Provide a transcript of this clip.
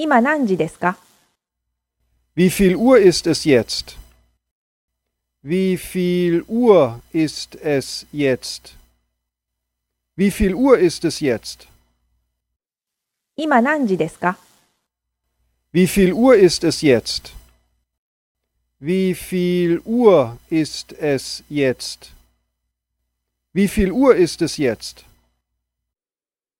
今何時ですか Wie viel Uhr ist es jetzt? Wie viel Uhr ist es jetzt? Wie viel Uhr ist es jetzt? 今何時ですか Wie viel Uhr ist es jetzt? Wie viel Uhr ist es jetzt? Wie viel Uhr ist es jetzt?